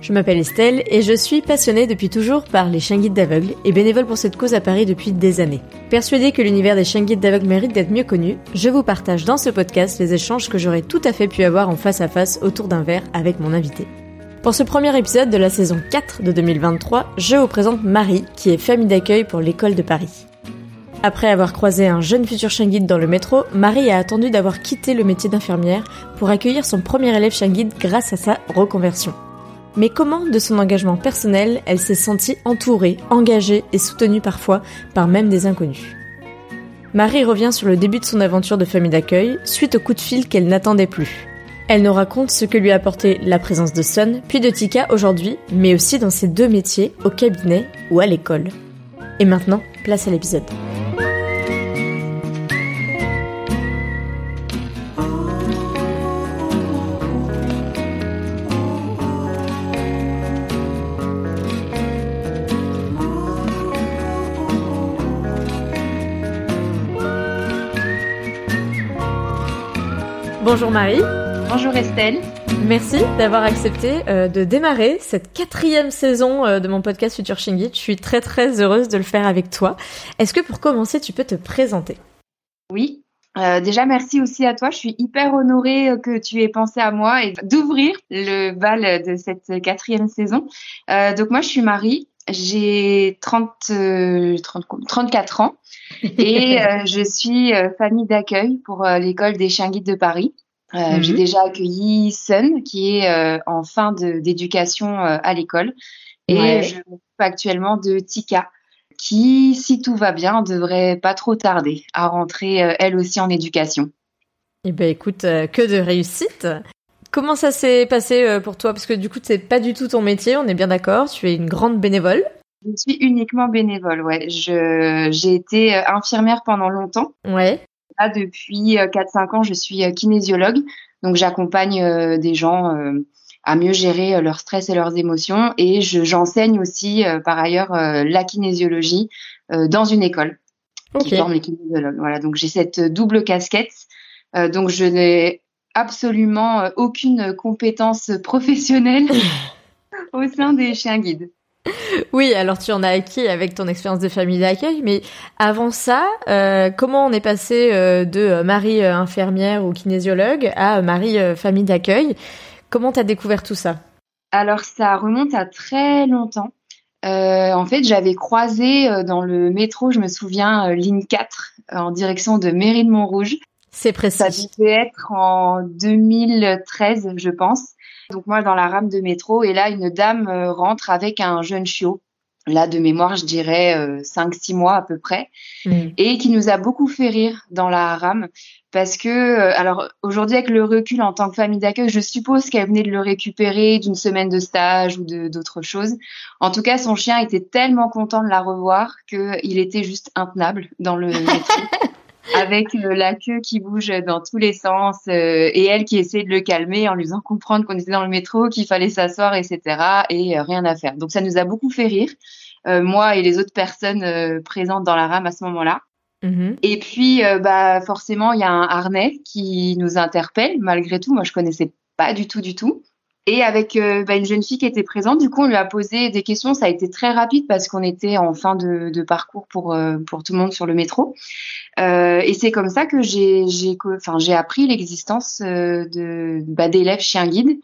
Je m'appelle Estelle et je suis passionnée depuis toujours par les chiens guides d'aveugles et bénévole pour cette cause à Paris depuis des années. Persuadée que l'univers des chiens guides d'aveugles mérite d'être mieux connu, je vous partage dans ce podcast les échanges que j'aurais tout à fait pu avoir en face à face autour d'un verre avec mon invité. Pour ce premier épisode de la saison 4 de 2023, je vous présente Marie, qui est famille d'accueil pour l'école de Paris. Après avoir croisé un jeune futur chien guide dans le métro, Marie a attendu d'avoir quitté le métier d'infirmière pour accueillir son premier élève chien guide grâce à sa reconversion. Mais comment, de son engagement personnel, elle s'est sentie entourée, engagée et soutenue parfois par même des inconnus? Marie revient sur le début de son aventure de famille d'accueil, suite au coup de fil qu'elle n'attendait plus. Elle nous raconte ce que lui a apporté la présence de Sun, puis de Tika aujourd'hui, mais aussi dans ses deux métiers, au cabinet ou à l'école. Et maintenant, place à l'épisode. Bonjour Marie. Bonjour Estelle. Merci d'avoir accepté euh, de démarrer cette quatrième saison euh, de mon podcast Future Shingit. Je suis très très heureuse de le faire avec toi. Est-ce que pour commencer, tu peux te présenter? Oui. Euh, déjà, merci aussi à toi. Je suis hyper honorée que tu aies pensé à moi et d'ouvrir le bal de cette quatrième saison. donc moi, je suis Marie. J'ai 30, 30, 34 ans et je suis famille d'accueil pour l'école des chiens guides de Paris. Euh, j'ai mhm. déjà accueilli Sun, qui est euh, en fin d'éducation euh, à l'école. Et je m'occupe actuellement de Tika, qui, si tout va bien, devrait pas trop tarder à rentrer elle aussi en éducation. Eh ben écoute, que de réussite. Comment ça s'est passé pour toi? Parce que du coup, c'est pas du tout ton métier, on est bien d'accord. Tu es une grande bénévole. Je suis uniquement bénévole, ouais. J'ai été infirmière pendant longtemps. Ouais depuis 4-5 euh, ans, je suis euh, kinésiologue. Donc, j'accompagne euh, des gens à mieux gérer leur stress et leurs émotions. Et j'enseigne aussi, par ailleurs, la kinésiologie dans une école qui forme les kinésiologues. Voilà, donc j'ai cette double casquette. donc, je n'ai absolument aucune compétence professionnelle au sein des chiens guides. Oui, alors tu en as acquis avec ton expérience de famille d'accueil, mais avant ça, euh, comment on est passé euh, de euh, Marie infirmière ou kinésiologue à Marie famille d'accueil? Comment tu as découvert tout ça? Alors ça remonte à très longtemps. en fait, j'avais croisé dans le métro, je me souviens, ligne 4 en direction de Mairie de Montrouge. C'est précis. Ça devait être en 2013, je pense. Donc moi dans la rame de métro et là une dame euh, rentre avec un jeune chiot là de mémoire je dirais 5-6 euh, mois à peu près mm. et qui nous a beaucoup fait rire dans la rame parce que euh, alors aujourd'hui avec le recul en tant que famille d'accueil je suppose qu'elle venait de le récupérer d'une semaine de stage ou d'autres choses en tout cas son chien était tellement content de la revoir qu'il était juste intenable dans le métro avec euh, la queue qui bouge dans tous les sens euh, et elle qui essaie de le calmer en lui faisant comprendre qu'on était dans le métro, qu'il fallait s'asseoir, etc. Et euh, rien à faire. Donc ça nous a beaucoup fait rire, moi et les autres personnes présentes dans la rame à ce moment-là. Mm-hmm. Et puis, bah forcément, il y a un harnais qui nous interpelle malgré tout. Moi, je connaissais pas du tout, du tout. Et avec bah, une jeune fille qui était présente, du coup, on lui a posé des questions. Ça a été très rapide parce qu'on était en fin de, de parcours pour pour tout le monde sur le métro. et c'est comme ça que j'ai j'ai enfin j'ai appris l'existence de bah, d'élèves chiens guides.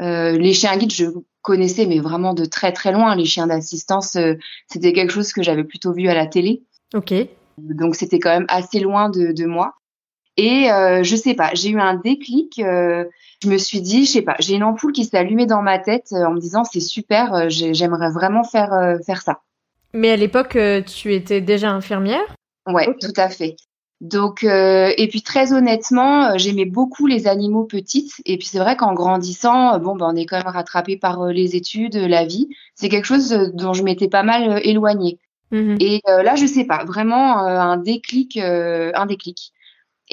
les chiens guides, je connaissais, mais vraiment de très très loin. Les chiens d'assistance, c'était quelque chose que j'avais plutôt vu à la télé. Ok. Donc c'était quand même assez loin de, de moi. Et euh, je sais pas, j'ai eu un déclic. Euh, je me suis dit, je sais pas, j'ai une ampoule qui s'est allumée dans ma tête euh, en me disant c'est super, euh, j'aimerais vraiment faire euh, faire ça. Mais à l'époque, tu étais déjà infirmière? Ouais, tout à fait. Donc et puis très honnêtement, j'aimais beaucoup les animaux petites. Et puis c'est vrai qu'en grandissant, bon ben on est quand même rattrapé par les études, la vie. C'est quelque chose dont je m'étais pas mal éloignée. Mmh et là, je sais pas, vraiment un déclic, un déclic.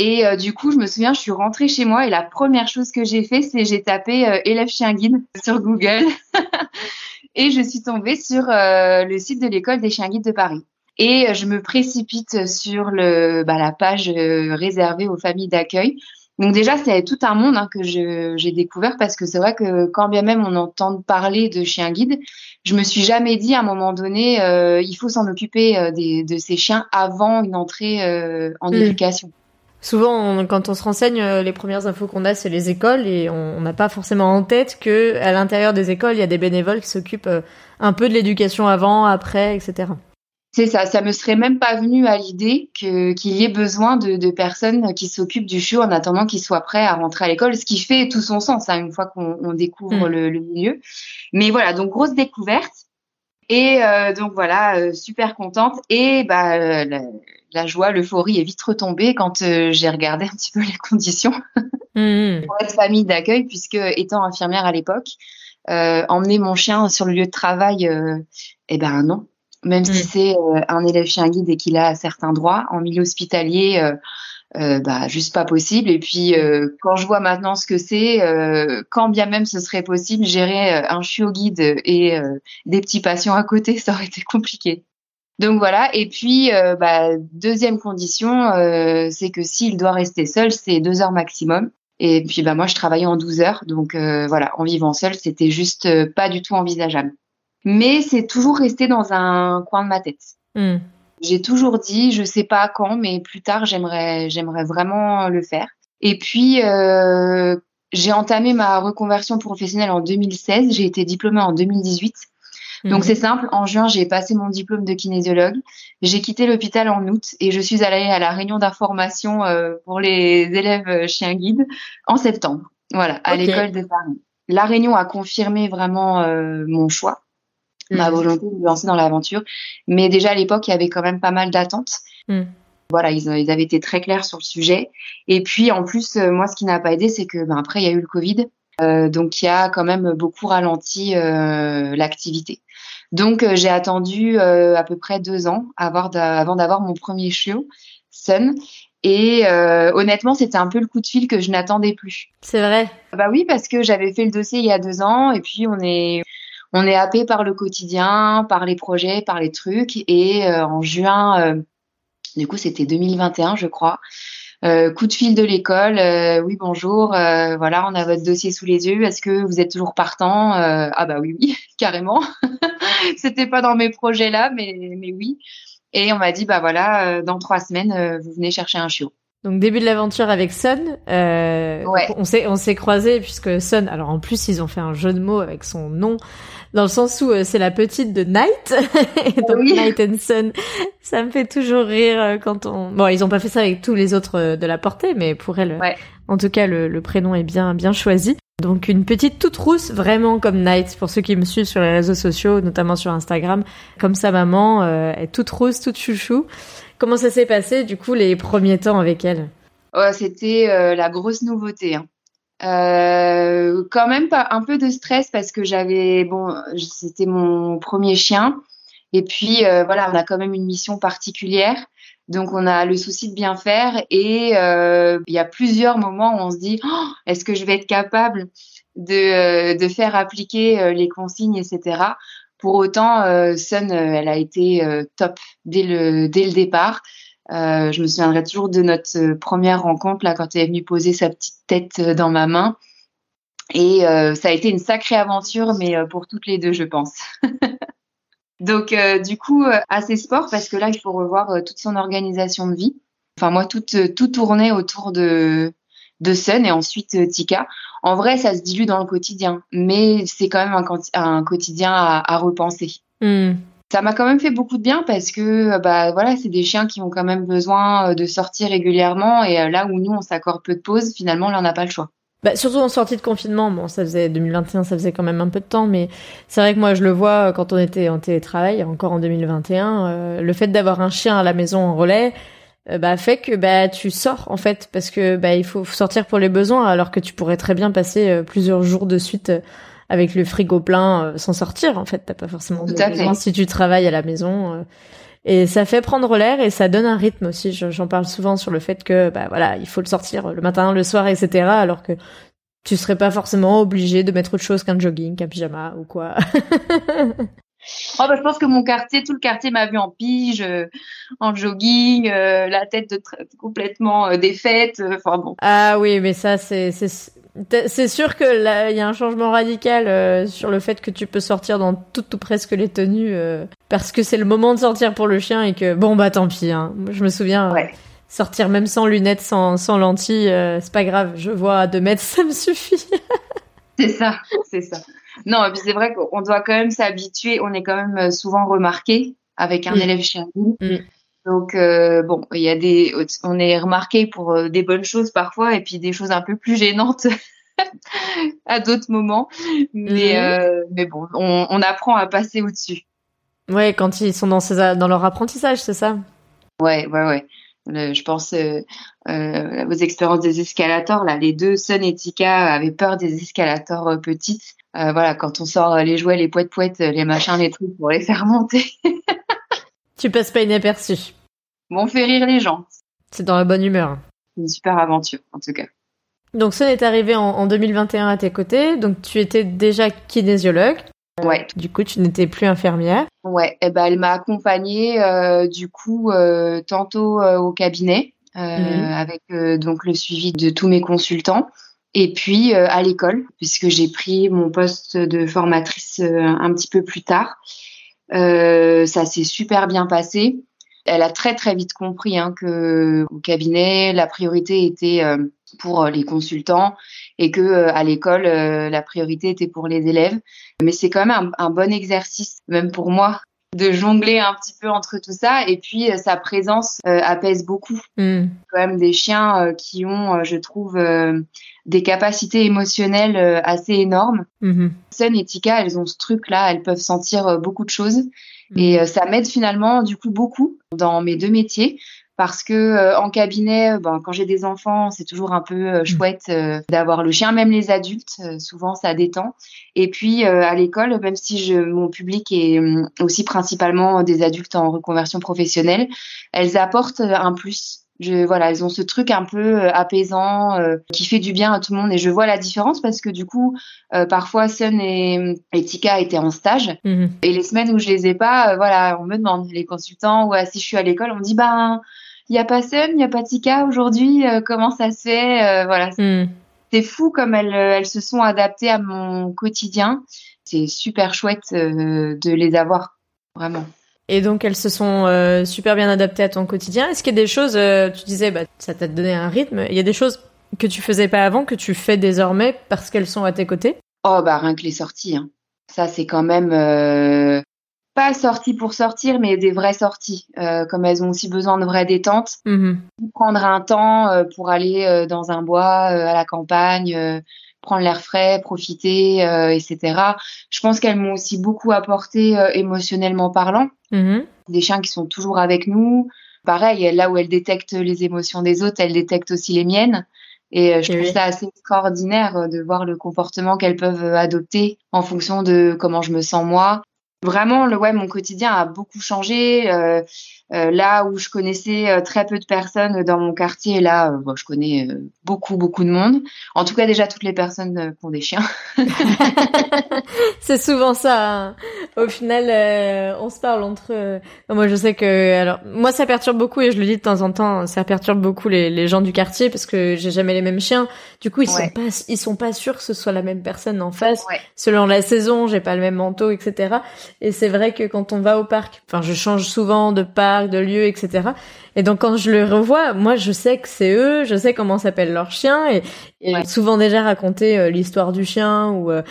Et euh, du coup, je me souviens, je suis rentrée chez moi et la première chose que j'ai fait, c'est j'ai tapé euh, élève chien guide sur Google et je suis tombée sur euh, le site de l'école des chiens guides de Paris. Et je me précipite sur le, bah, la page réservée aux familles d'accueil. Donc déjà, c'est tout un monde hein, que j'ai découvert parce que c'est vrai que quand bien même on entend parler de chiens guides, je me suis jamais dit à un moment donné, il faut s'en occuper des, de ces chiens avant une entrée en mmh. éducation. Souvent, quand on se renseigne, euh, les premières infos qu'on a, c'est les écoles et on n'a pas forcément en tête que à l'intérieur des écoles, il y a des bénévoles qui s'occupent euh, un peu de l'éducation avant, après, etc. C'est ça, ça me serait même pas venu à l'idée qu'il y ait besoin de, de personnes qui s'occupent du chiot en attendant qu'il soit prêt à rentrer à l'école, ce qui fait tout son sens hein, une fois qu'on découvre mm. le, le, milieu. Mais voilà, donc grosse découverte. Et euh, donc voilà, super contente. Et bah, la joie, l'euphorie est vite retombée quand euh, j'ai regardé un petit peu les conditions mmh. pour être famille d'accueil, puisque étant infirmière à l'époque, euh, emmener mon chien sur le lieu de travail, euh, eh ben non. Même si mmh. c'est euh, un élève chien guide et qu'il a certains droits, en milieu hospitalier, bah juste pas possible. Et puis quand je vois maintenant ce que c'est, quand bien même ce serait possible, gérer un chiot guide et des petits patients à côté, ça aurait été compliqué. Donc voilà. Et puis, euh, bah, deuxième condition, euh, c'est que s'il doit rester seul, c'est deux heures maximum. Et puis, bah, moi, je travaillais en 12 heures. Donc euh, voilà, en vivant seul, c'était juste pas du tout envisageable. Mais c'est toujours resté dans un coin de ma tête. Hmm. J'ai toujours dit, je sais pas quand, mais plus tard, j'aimerais, j'aimerais vraiment le faire. Et puis, j'ai entamé ma reconversion professionnelle en 2016. J'ai été diplômée en 2018. Donc mhm. c'est simple, en juin, j'ai passé mon diplôme de kinésiologue. J'ai quitté l'hôpital en août et je suis allée à la réunion d'information euh, pour les élèves euh, chiens guides en septembre. Voilà, à l'école de Paris. La réunion a confirmé vraiment euh, mon choix, ma mhm. volonté de me lancer dans l'aventure. Mais déjà à l'époque, il y avait quand même pas mal d'attentes. Mhm. Voilà, ils, ils, avaient été très clairs sur le sujet. Et puis en plus, moi, ce qui n'a pas aidé, c'est que ben, après, il y a eu le Covid. Euh, donc, il y a quand même beaucoup ralenti euh, l'activité. Donc, euh, j'ai attendu à peu près deux ans avant d'avoir mon premier chiot, Sun. Et honnêtement, c'était un peu le coup de fil que je n'attendais plus. C'est vrai. Bah oui, parce que j'avais fait le dossier il y a deux ans, et puis on est on est happé par le quotidien, par les projets, par les trucs. Et en juin, du coup, c'était 2021, je crois. Euh, coup de fil de l'école, euh, oui bonjour, euh, voilà, on a votre dossier sous les yeux. Est-ce que vous êtes toujours partant? Ah bah oui, oui, carrément. C'était pas dans mes projets là, mais mais oui. Et on m'a dit bah voilà, dans trois semaines, vous venez chercher un chiot. Donc début de l'aventure avec Sun. Euh, ouais. On s'est on s'est croisés puisque Sun. Alors en plus ils ont fait un jeu de mots avec son nom dans le sens où euh, c'est la petite de Night. donc Night and Sun. Ça me fait toujours rire euh, quand on. Bon ils ont pas fait ça avec tous les autres euh, de la portée, mais pour elle, en tout cas le, le, prénom est bien bien choisi. Donc une petite toute rousse, vraiment comme Night, pour ceux qui me suivent sur les réseaux sociaux, notamment sur Instagram, comme sa maman, euh, est toute rousse, toute chouchou. Comment ça s'est passé, du coup, les premiers temps avec elle? C'était euh, la grosse nouveauté. Hein. Euh, quand même pas un peu de stress parce que j'avais bon, c'était mon premier chien et puis euh, voilà, on a quand même une mission particulière, donc on a le souci de bien faire et il y a plusieurs moments où on se dit oh, est-ce que je vais être capable de faire appliquer les consignes, etc. Pour autant, euh, Sun, euh, elle a été euh, top dès le dès le départ. Je me souviendrai toujours de notre première rencontre là quand elle est venue poser sa petite tête dans ma main. Et ça a été une sacrée aventure, mais pour toutes les deux, je pense. Donc, du coup, assez sport parce que là, il faut revoir toute son organisation de vie. Enfin, moi, tout, tout tournait autour de, de Sun et ensuite Tika. En vrai, ça se dilue dans le quotidien, mais c'est quand même un, quotidien à, repenser. Hmm. Ça m'a quand même fait beaucoup de bien parce que bah voilà, c'est des chiens qui ont quand même besoin de sortir régulièrement et là où nous on s'accorde peu de pauses, finalement là on n'a pas le choix. Bah, surtout en sortie de confinement, bon, ça faisait 2021, ça faisait quand même un peu de temps, mais c'est vrai que moi je le vois quand on était en télétravail, encore en 2021, euh, le fait d'avoir un chien à la maison en relais, euh, bah fait que bah tu sors en fait parce que bah il faut sortir pour les besoins alors que tu pourrais très bien passer euh, plusieurs jours de suite avec le frigo plein sans sortir en fait t'as pas forcément besoin si tu travailles à la maison et ça fait prendre l'air et ça donne un rythme aussi. J'en parle souvent sur le fait que bah voilà, il faut le sortir le matin, le soir, etc. Alors que tu serais pas forcément obligé de mettre autre chose qu'un jogging, qu'un pyjama ou quoi. Oh bah, je pense que mon quartier, tout le quartier m'a vu en pige, euh, en jogging, euh, la tête complètement euh, défaite. Enfin bon. Ah oui, mais ça c'est c'est sûr que là, il y a un changement radical sur le fait que tu peux sortir dans toutes ou presque les tenues parce que c'est le moment de sortir pour le chien et que bon bah tant pis. Hein. Je me souviens sortir même sans lunettes, sans, sans lentilles, c'est pas grave. Je vois à deux mètres, ça me suffit. c'est ça, c'est ça. Non, et puis c'est vrai qu'on doit quand même s'habituer. On est quand même souvent remarqué avec un mm. élève chien. Mm. Donc euh, bon, il y a des, on est remarqué pour euh, des bonnes choses parfois et puis des choses un peu plus gênantes à d'autres moments. Mais euh, mais bon, on, on, apprend à passer au-dessus. Ouais, quand ils sont dans ces, dans leur apprentissage, c'est ça? Ouais, ouais, ouais. je pense euh, euh, aux expériences des escalators là, les deux Sun et Tika avaient peur des escalators petites. Voilà, quand on sort les jouets, les poètes poètes, les machins, les trucs pour les faire monter. Tu passes pas inaperçu. Bon, on fait rire les gens. C'est dans la bonne humeur. Une super aventure, en tout cas. Donc, ça est arrivé en, 2021 à tes côtés. Donc, tu étais déjà kinésiologue. Ouais. Du coup, tu n'étais plus infirmière. Ouais. Et eh ben, elle m'a accompagnée, euh, du coup, euh, tantôt euh, au cabinet, mhm. avec donc le suivi de tous mes consultants. Et puis à l'école, puisque j'ai pris mon poste de formatrice un petit peu plus tard. Euh, ça s'est super bien passé. Elle a très très vite compris hein, que au cabinet la priorité était euh, pour les consultants et que euh, à l'école la priorité était pour les élèves. Mais c'est quand même un, bon exercice, même pour moi, de jongler un petit peu entre tout ça. Et puis sa présence apaise beaucoup. Mm. Quand même des chiens qui ont, je trouve, des capacités émotionnelles euh, assez énormes. Mm Sun et Tika, elles ont ce truc-là, elles peuvent sentir euh, beaucoup de choses. Mhm. Et euh, ça m'aide finalement du coup beaucoup dans mes deux métiers parce que en cabinet, ben, quand j'ai des enfants, c'est toujours un peu mhm. chouette d'avoir le chien, même les adultes, souvent ça détend. Et puis à l'école, même si je, mon public est aussi principalement des adultes en reconversion professionnelle, elles apportent un plus. Je, voilà, ils ont ce truc un peu euh, apaisant euh, qui fait du bien à tout le monde. Et je vois la différence parce que du coup, euh, parfois Sun et, et, Tika étaient en stage. Et les semaines où je les ai pas, voilà, on me demande les consultants ou si je suis à l'école, on me dit bah il y a pas Sun, il y a pas Tika aujourd'hui, comment ça se fait, voilà. Mhm. C'est fou comme elles, elles se sont adaptées à mon quotidien. C'est super chouette de les avoir, vraiment. Et donc elles se sont euh, super bien adaptées à ton quotidien. Est-ce qu'il y a des choses, euh, tu disais, bah, ça t'a donné un rythme. Il y a des choses que tu faisais pas avant que tu fais désormais parce qu'elles sont à tes côtés? Oh bah rien que les sorties. Hein. Ça c'est quand même euh, pas sorties pour sortir, mais des vraies sorties. comme elles ont aussi besoin de vraies détentes. Mm-hmm. Prendre un temps pour aller dans un bois, à la campagne prendre l'air frais, profiter, euh, etc. Je pense qu'elles m'ont aussi beaucoup apporté euh, émotionnellement parlant. Mm-hmm. Des chiens qui sont toujours avec nous. Pareil, là où elles détectent les émotions des autres, elles détectent aussi les miennes. Et euh, je trouve ça assez extraordinaire de voir le comportement qu'elles peuvent adopter en fonction de comment je me sens moi. Vraiment, le ouais, mon quotidien a beaucoup changé. Là où je connaissais très peu de personnes dans mon quartier, là, bon, je connais beaucoup, beaucoup de monde. En tout cas, déjà toutes les personnes qui ont des chiens. c'est souvent ça. Hein. Au final, on se parle entre. Moi, je sais que, alors, moi, ça perturbe beaucoup et je le dis de temps en temps, ça perturbe beaucoup les, les gens du quartier parce que j'ai jamais les mêmes chiens. Du coup, ils sont pas, ils sont pas sûrs que ce soit la même personne en face. Selon la saison, j'ai pas le même manteau, etc. Et c'est vrai que quand on va au parc, enfin, je change souvent de parc, de lieu, etc. Et donc quand je le revois, moi je sais que c'est eux, je sais comment s'appelle leur chien et, souvent déjà raconté euh, l'histoire du chien ou euh,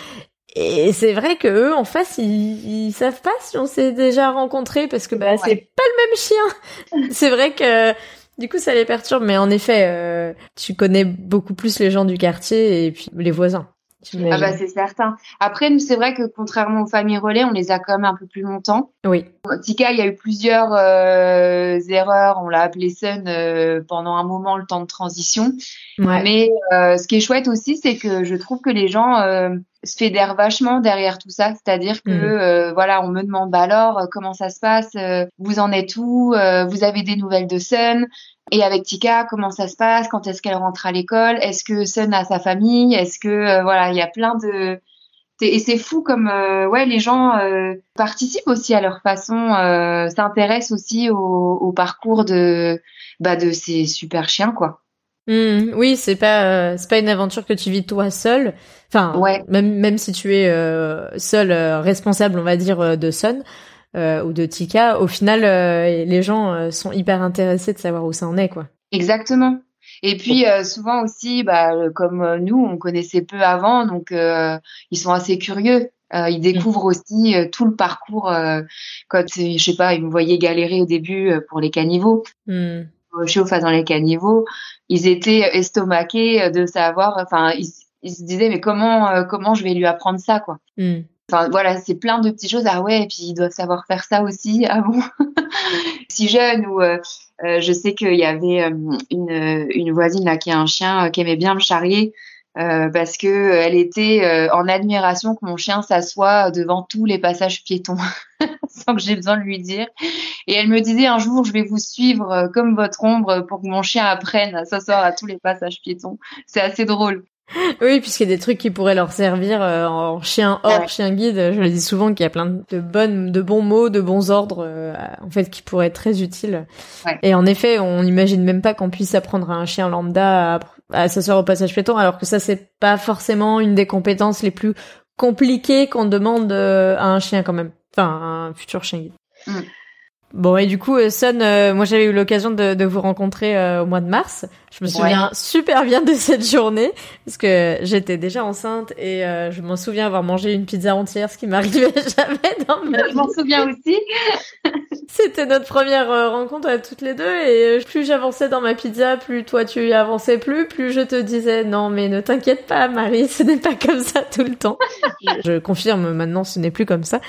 et c'est vrai que eux en face ils, ils savent pas si on s'est déjà rencontrés parce que bah c'est pas le même chien. c'est vrai que du coup ça les perturbe mais en effet euh, tu connais beaucoup plus les gens du quartier et puis les voisins. Ah bah c'est certain. Après, nous, c'est vrai que contrairement aux familles relais, on les a quand même un peu plus longtemps. Oui. Tika, il y a eu plusieurs euh, erreurs. On l'a appelé Sun euh, pendant un moment, le temps de transition. Ouais. Mais euh, ce qui est chouette aussi, c'est que je trouve que les gens se fédèrent vachement derrière tout ça. C'est-à-dire que mm. voilà, on me demande bah alors comment ça se passe, vous en êtes où, vous avez des nouvelles de Sun? Et avec Tika, comment ça se passe? Quand est-ce qu'elle rentre à l'école? Est-ce que Sun a sa famille? Est-ce que euh, voilà, il y a plein de et c'est fou comme euh, ouais les gens euh, participent aussi à leur façon, s'intéressent aussi au, au, parcours de bah de ces super chiens quoi. Mmh, oui, c'est pas c'est pas une aventure que tu vis toi seul. Enfin, ouais. même même si tu es seul responsable, on va dire de Sun, euh, ou de Tika, au final, euh, les gens euh, sont hyper intéressés de savoir où ça en est, quoi. Exactement. Et puis souvent aussi, bah, comme nous, on connaissait peu avant, donc ils sont assez curieux. ils mm. découvrent aussi tout le parcours. quand je sais pas, ils me voyaient galérer au début pour les caniveaux. Mm. Chauffe dans les caniveaux, ils étaient estomaqués de savoir. Enfin, ils, se disaient mais comment comment je vais lui apprendre ça quoi. Mm. Enfin voilà, c'est plein de petites choses. Ah ouais, et puis ils doivent savoir faire ça aussi. Ah bon Si jeune ou euh, euh, je sais qu'il y avait euh, une, une voisine là qui a un chien qui aimait bien me charrier. Parce que elle était en admiration que mon chien s'assoit devant tous les passages piétons sans que j'ai besoin de lui dire. Et elle me disait un jour je vais vous suivre comme votre ombre pour que mon chien apprenne à s'asseoir à tous les passages piétons. C'est assez drôle. Oui, puisqu'il y a des trucs qui pourraient leur servir euh, en chien hors, chien guide. Je le dis souvent qu'il y a plein de bonnes, de bons mots, de bons ordres, euh, en fait, qui pourraient être très utiles. Et en effet, on n'imagine même pas qu'on puisse apprendre à un chien lambda à s'asseoir au passage piéton, alors que ça, c'est pas forcément une des compétences les plus compliquées qu'on demande euh, à un chien quand même. Enfin, un futur chien guide. Mm. Bon et du coup euh, Sun, euh, moi j'avais eu l'occasion de, de, vous rencontrer au mois de mars. Je me souviens super bien de cette journée parce que j'étais déjà enceinte et je m'en souviens avoir mangé une pizza entière, ce qui m'arrivait jamais dans ma vie. Je m'en souviens aussi. C'était notre première rencontre à toutes les deux et plus j'avançais dans ma pizza, plus toi tu avançais plus, plus je te disais non mais ne t'inquiète pas Marie, ce n'est pas comme ça tout le temps. je confirme maintenant, ce n'est plus comme ça.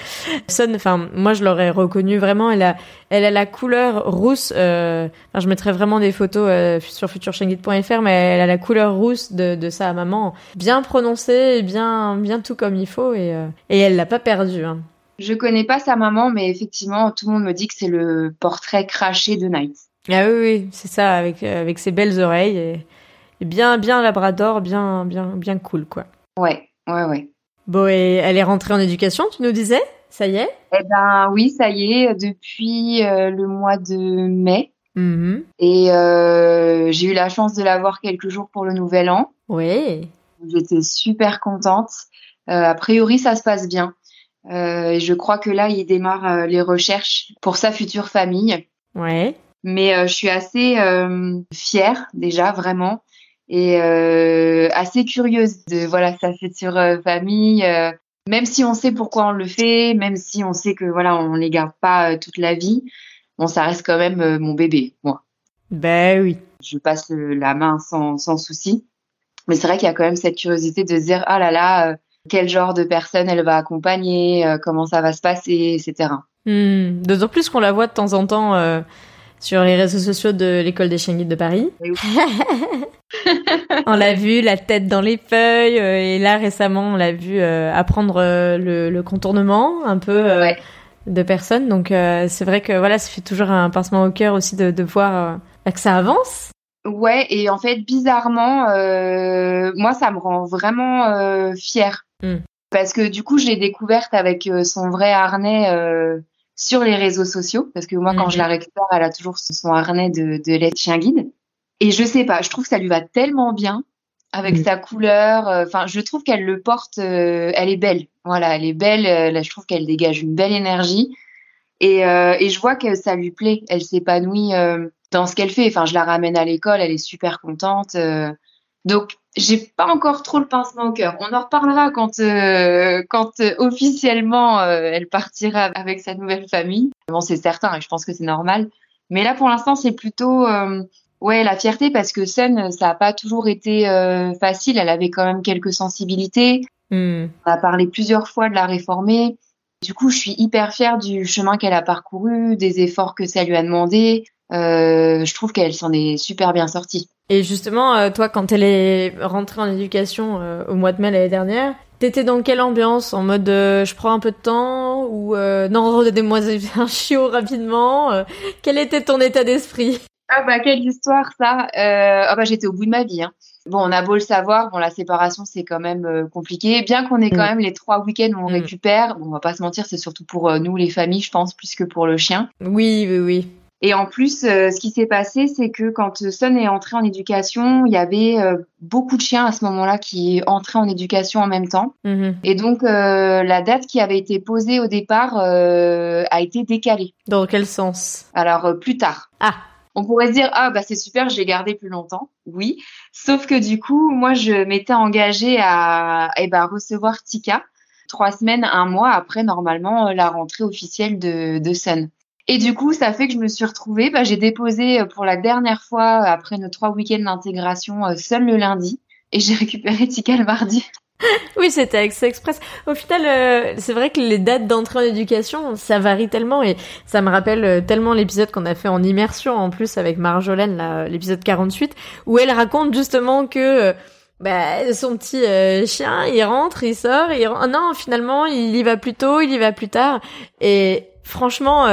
Sun, enfin moi je l'aurais reconnu vraiment, elle a elle a la couleur rousse. Euh, je mettrai vraiment des photos euh, sur futureshengit.fr, mais elle a la couleur rousse de, de sa maman, bien prononcée et bien, bien tout comme il faut, et, euh, et elle l'a pas perdu. Hein. Je connais pas sa maman, mais effectivement, tout le monde me dit que c'est le portrait craché de Night. Ah oui, oui, c'est ça, avec avec ses belles oreilles et, bien, bien labrador, bien, bien, bien cool, quoi. Ouais, ouais, ouais. Bon, et elle est rentrée en éducation, tu nous disais? Ça y est? Eh ben oui, ça y est, depuis euh, le mois de mai. Mm-hmm. Et euh, j'ai eu la chance de l'avoir quelques jours pour le nouvel an. Oui. J'étais super contente. Euh, a priori, ça se passe bien. Euh, je crois que là, il démarre euh, les recherches pour sa future famille. Ouais. Mais euh, je suis assez fière déjà, vraiment, et assez curieuse de voilà sa future famille même si on sait pourquoi on le fait, même si on sait que voilà, on les garde pas euh, toute la vie, bon, ça reste quand même euh, mon bébé, moi. Ben oui. Je passe la main sans, sans souci. Mais c'est vrai qu'il y a quand même cette curiosité de se dire, ah là là, euh, quel genre de personne elle va accompagner, comment ça va se passer, etc. Hmm. D'autant plus qu'on la voit de temps en temps sur les réseaux sociaux de l'école des chiens guides de Paris. on l'a vu, la tête dans les feuilles, euh, et là récemment on l'a vu euh, apprendre euh, le, contournement, un peu de personnes. Donc c'est vrai que voilà, ça fait toujours un pincement au cœur aussi de, de voir que ça avance. Ouais, et en fait, bizarrement, moi, ça me rend vraiment fière. Hmm. Parce que du coup, je l'ai découverte avec son vrai harnais sur les réseaux sociaux. Parce que moi, quand je la mhm. récupère, elle a toujours son harnais de, de chien guide. Et je sais pas, je trouve que ça lui va tellement bien avec sa couleur. Euh, enfin, je trouve qu'elle le porte. Euh, elle est belle. Voilà, elle est belle. Euh, là, je trouve qu'elle dégage une belle énergie. Et, et je vois que ça lui plaît. Elle s'épanouit dans ce qu'elle fait. Enfin, je la ramène à l'école. Elle est super contente. donc, j'ai pas encore trop le pincement au cœur. On en reparlera quand quand officiellement elle partira avec sa nouvelle famille. Bon, c'est certain et je pense que c'est normal. Mais là, pour l'instant, c'est plutôt Ouais, la fierté parce que Sun, ça n'a pas toujours été euh, facile. Elle avait quand même quelques sensibilités. Hmm. On a parlé plusieurs fois de la réformer. Du coup, je suis hyper fière du chemin qu'elle a parcouru, des efforts que ça lui a demandé. Euh, je trouve qu'elle s'en est super bien sortie. Et justement, euh, toi, quand elle est rentrée en éducation au mois de mai l'année dernière, t'étais dans quelle ambiance? En mode je prends un peu de temps ou non, redonnez-moi un chiot rapidement Quel était ton état d'esprit? Ah bah quelle histoire ça euh, ah bah j'étais au bout de ma vie. Hein. Bon, on a beau le savoir, bon la séparation c'est quand même euh, compliqué. Bien qu'on ait quand mm. même les trois week-ends où on mm. récupère, bon, on va pas se mentir, c'est surtout pour euh, nous les familles, je pense, plus que pour le chien. Oui, oui, oui. Et en plus, ce qui s'est passé, c'est que quand Son est entré en éducation, il y avait beaucoup de chiens à ce moment-là qui entraient en éducation en même temps. Mm-hmm. Et donc, la date qui avait été posée au départ a été décalée. Dans quel sens? Alors, plus tard. Ah, on pourrait se dire ah bah c'est super, j'ai gardé plus longtemps. Oui, sauf que du coup, moi je m'étais engagée à eh ben, recevoir Tika trois semaines, un mois après normalement euh, la rentrée officielle de, de Sun. Et du coup, ça fait que je me suis retrouvée, bah, j'ai déposé euh, pour la dernière fois après nos trois week-ends d'intégration Sun le lundi et j'ai récupéré Tika le mardi. oui, c'était Express. Au final, euh, c'est vrai que les dates d'entrée en éducation, ça varie tellement et ça me rappelle euh, tellement l'épisode qu'on a fait en immersion en plus avec Marjolaine, l'épisode 48, où elle raconte justement que euh, bah, son petit chien, il rentre, il sort, il rentre... non, finalement, il y va plus tôt, il y va plus tard. Et franchement,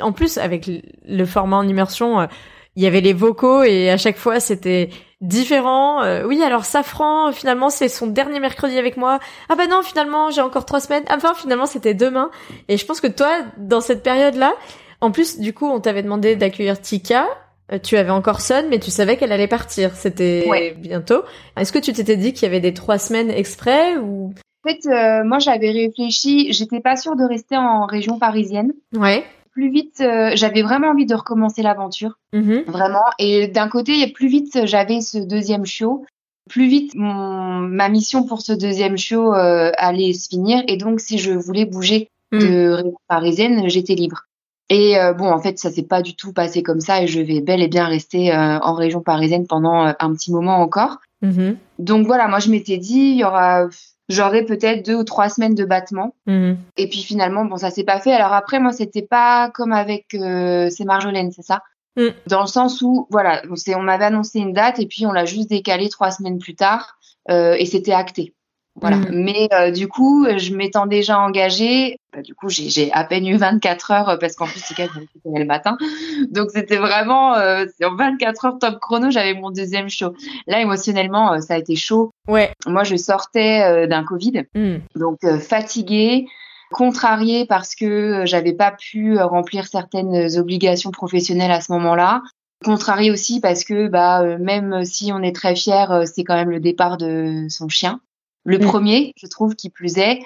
en plus avec le format en immersion, il y avait les vocaux et à chaque fois c'était différent. Euh, oui, alors Safran, finalement, c'est son dernier mercredi avec moi. Ah bah non, finalement, j'ai encore trois semaines. Enfin, finalement, c'était demain. Et je pense que toi, dans cette période-là, en plus, du coup, on t'avait demandé d'accueillir Tika. Euh, tu avais encore Son, mais tu savais qu'elle allait partir. C'était bientôt. Est-ce que tu t'étais dit qu'il y avait des trois semaines exprès ou? En fait, euh, moi, j'avais réfléchi. J'étais pas sûre de rester en région parisienne. Ouais plus vite, euh, j'avais vraiment envie de recommencer l'aventure, mm-hmm. vraiment. Et d'un côté, plus vite j'avais ce deuxième chiot, plus vite mon, ma mission pour ce deuxième chiot euh, allait se finir. Et donc, si je voulais bouger mm. de région parisienne, j'étais libre. Et euh, bon, en fait, ça s'est pas du tout passé comme ça, et je vais bel et bien rester en région parisienne pendant un petit moment encore. Mm-hmm. Donc voilà, moi je m'étais dit, il y aura j'aurais peut-être deux ou trois semaines de battement. Mhm. Et puis finalement, bon, ça s'est pas fait. Alors après, moi, c'était pas comme avec euh, c'est Marjolaine, c'est ça mm. Dans le sens où, voilà, on, on m'avait annoncé une date et puis on l'a juste décalé trois semaines plus tard euh, et c'était acté. Voilà. Mm. Mais euh, du coup, je m'étant déjà engagée. Bah, du coup, j'ai à peine eu 24 heures euh, parce qu'en plus, c'est le matin. Donc, c'était vraiment euh, en 24 heures top chrono, j'avais mon deuxième show. Là, émotionnellement, euh, ça a été chaud. Ouais. Moi, je sortais d'un Covid, mm. donc fatiguée, contrariée parce que j'avais pas pu remplir certaines obligations professionnelles à ce moment-là. Contrariée aussi parce que bah même si on est très fier, c'est quand même le départ de son chien. Le mm. premier, je trouve, qui plus est.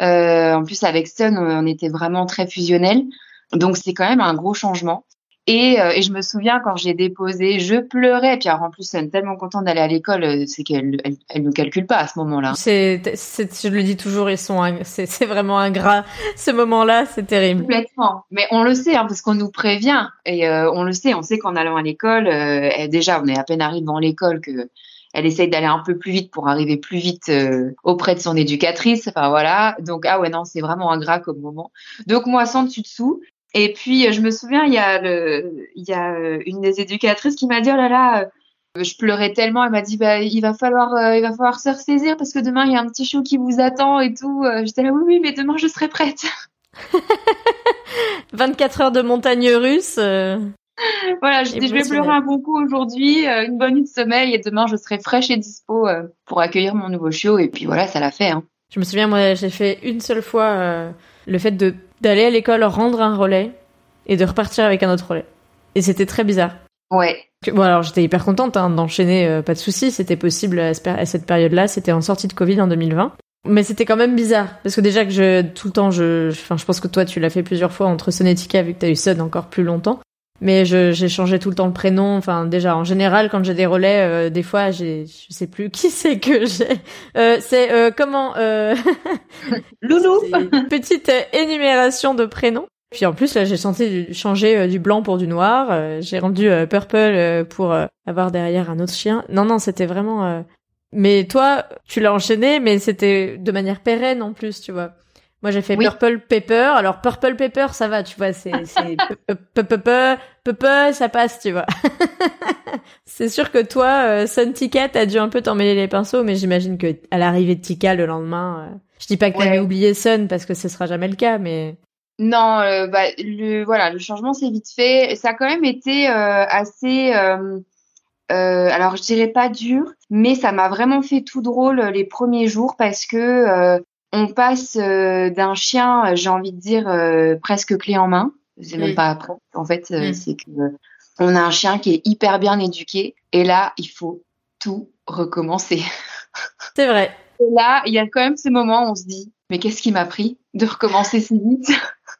Euh, en plus, avec Sun, on était vraiment très fusionnel. Donc, c'est quand même un gros changement. Et, euh, et, je me souviens quand j'ai déposé, je pleurais. Puis alors, en plus, est tellement contente d'aller à l'école, euh, c'est qu'elle elle, elle ne calcule pas à ce moment-là. C'est, je le dis toujours, ils sont, c'est vraiment ingrat. Ce moment-là, c'est terrible. Complètement. Mais on le sait, hein, parce qu'on nous prévient. Et euh, on le sait, on sait qu'en allant à l'école, déjà, on est à peine arrivé dans l'école que elle essaye d'aller un peu plus vite pour arriver plus vite euh, auprès de son éducatrice. Enfin voilà. Donc ah ouais non, c'est vraiment ingrat comme moment. Donc moi sans dessus dessous. Et puis je me souviens, il y a euh, une des éducatrices qui m'a dit oh là là, euh, je pleurais tellement. Elle m'a dit bah il va falloir, il va falloir se ressaisir parce que demain il y a un petit show qui vous attend et tout. J'étais là oui oui mais demain je serai prête. 24 heures de montagne russe. voilà, je, je vais pleurer un bon coup aujourd'hui, euh, une bonne nuit de sommeil et demain je serai fraîche et dispo euh, pour accueillir mon nouveau chiot et puis voilà, ça l'a fait. Hein. Je me souviens, moi, j'ai fait une seule fois le fait de d'aller à l'école rendre un relais et de repartir avec un autre relais. Et c'était très bizarre. Ouais. Bon alors j'étais hyper contente hein, d'enchaîner, pas de souci, c'était possible à cette période-là, c'était en sortie de Covid en 2020. Mais c'était quand même bizarre parce que déjà que je tout le temps je enfin je pense que toi tu l'as fait plusieurs fois entre Sonetica vu que t'as eu Son encore plus longtemps. Mais j'ai changé tout le temps le prénom. Enfin déjà en général quand j'ai des relais euh, des fois j'ai je sais plus qui c'est que j'ai. Euh, c'est euh, comment euh... Loulou. petite énumération de prénoms. Puis en plus là j'ai senti changer du blanc pour du noir. j'ai rendu purple pour avoir derrière un autre chien. Non non c'était vraiment mais toi, tu l'as enchaîné, mais c'était de manière pérenne en plus, tu vois. Moi, j'ai fait Purple Pepper. Alors, Purple Pepper, ça va, tu vois, c'est, c'est, ça passe, tu vois. c'est sûr que toi, euh, Sun Tika, t'as dû un peu t'emmêler les pinceaux, mais j'imagine que à l'arrivée de Tika le lendemain, euh, je dis pas que t'avais oublié Sun parce que ce sera jamais le cas, mais. Non, euh, bah, le, voilà, le changement s'est vite fait. Ça a quand même été assez, euh, alors je dirais pas dur, mais ça m'a vraiment fait tout drôle les premiers jours parce que euh, on passe euh, d'un chien, j'ai envie de dire presque clé en main. C'est même pas après. En fait, c'est que on a un chien qui est hyper bien éduqué et là il faut tout recommencer. C'est vrai. Et là, il y a quand même ce moment où on se dit mais qu'est-ce qui m'a pris de recommencer si vite?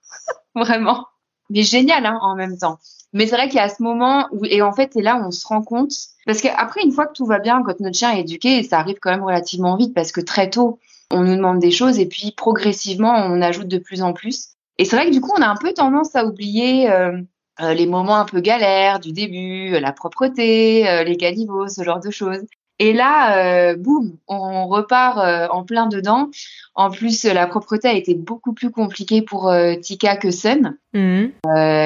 Vraiment. Mais génial hein, en même temps. Mais c'est vrai qu'il y a ce moment où, et en fait, c'est là où on se rend compte, parce qu'après, une fois que tout va bien, quand notre chien est éduqué, ça arrive quand même relativement vite, parce que très tôt, on nous demande des choses, et puis progressivement, on ajoute de plus en plus. Et c'est vrai que du coup, on a un peu tendance à oublier euh, euh, les moments un peu galères du début, la propreté, euh, les caniveaux, ce genre de choses. Et là, euh, boum, on repart euh, en plein dedans. En plus, la propreté a été beaucoup plus compliquée pour euh, Tika que Sun. Mhm.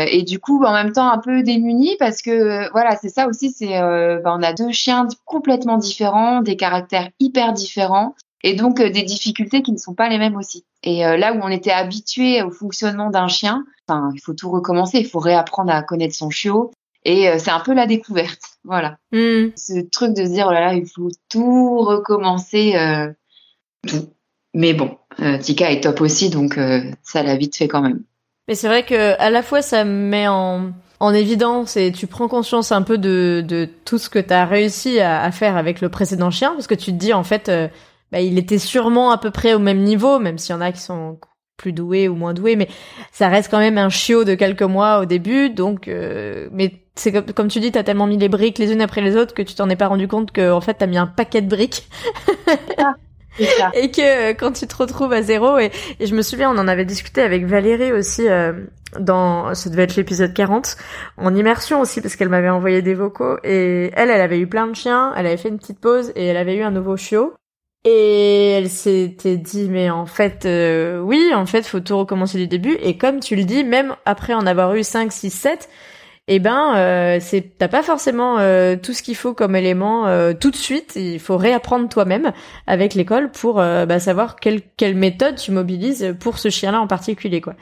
et du coup, en même temps, un peu démunis parce que voilà, c'est ça aussi. C'est, bah, on a deux chiens complètement différents, des caractères hyper différents. Et donc des difficultés qui ne sont pas les mêmes aussi. Et là où on était habitué au fonctionnement d'un chien, enfin, il faut tout recommencer, il faut réapprendre à connaître son chiot, et euh, c'est un peu la découverte, voilà. Hmm. Ce truc de se dire, oh là là, il faut tout recommencer, euh, tout. Mais bon, euh, Tika est top aussi, donc euh, ça l'a vite fait quand même. Mais c'est vrai que à la fois ça met en, en évidence et tu prends conscience un peu de, de tout ce que tu as réussi à, à, faire avec le précédent chien, parce que tu te dis en fait, bah, il était sûrement à peu près au même niveau, même s'il y en a qui sont plus doués ou moins doués, mais ça reste quand même un chiot de quelques mois au début, donc mais c'est comme, comme tu dis, t'as tellement mis les briques les unes après les autres que tu t'en es pas rendu compte que en fait t'as mis un paquet de briques. Ah, et que euh, quand tu te retrouves à zéro et, je me souviens on en avait discuté avec Valérie aussi euh, dans ça devait être l'épisode 40 en immersion aussi parce qu'elle m'avait envoyé des vocaux et elle elle avait eu plein de chiens elle avait fait une petite pause et elle avait eu un nouveau chiot et elle s'était dit mais en fait euh, oui en fait faut tout recommencer du début et comme tu le dis même après en avoir eu 5 6 7 eh ben euh, c'est t'as pas forcément euh, tout ce qu'il faut comme élément euh, tout de suite. Il faut réapprendre toi-même avec l'école pour euh, bah, savoir quelle quelle méthode tu mobilises pour ce chien-là en particulier, quoi.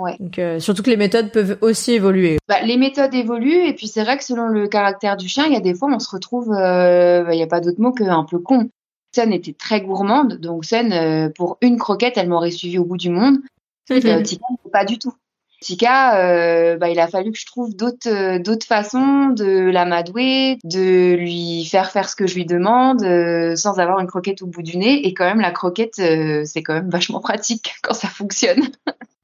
Ouais. Donc surtout que les méthodes peuvent aussi évoluer. Bah, les méthodes évoluent et puis c'est vrai que selon le caractère du chien, il y a des fois on se retrouve, bah, il n'y a pas d'autre mot qu'un peu con. Était très gourmande, donc Sun, pour une croquette, elle m'aurait suivi au bout du monde. Euh, pas du tout. Tika, euh, bah, il a fallu que je trouve d'autres euh, d'autres façons de l'amadouer, de lui faire faire ce que je lui demande euh, sans avoir une croquette au bout du nez. Et quand même, la croquette, c'est quand même vachement pratique quand ça fonctionne.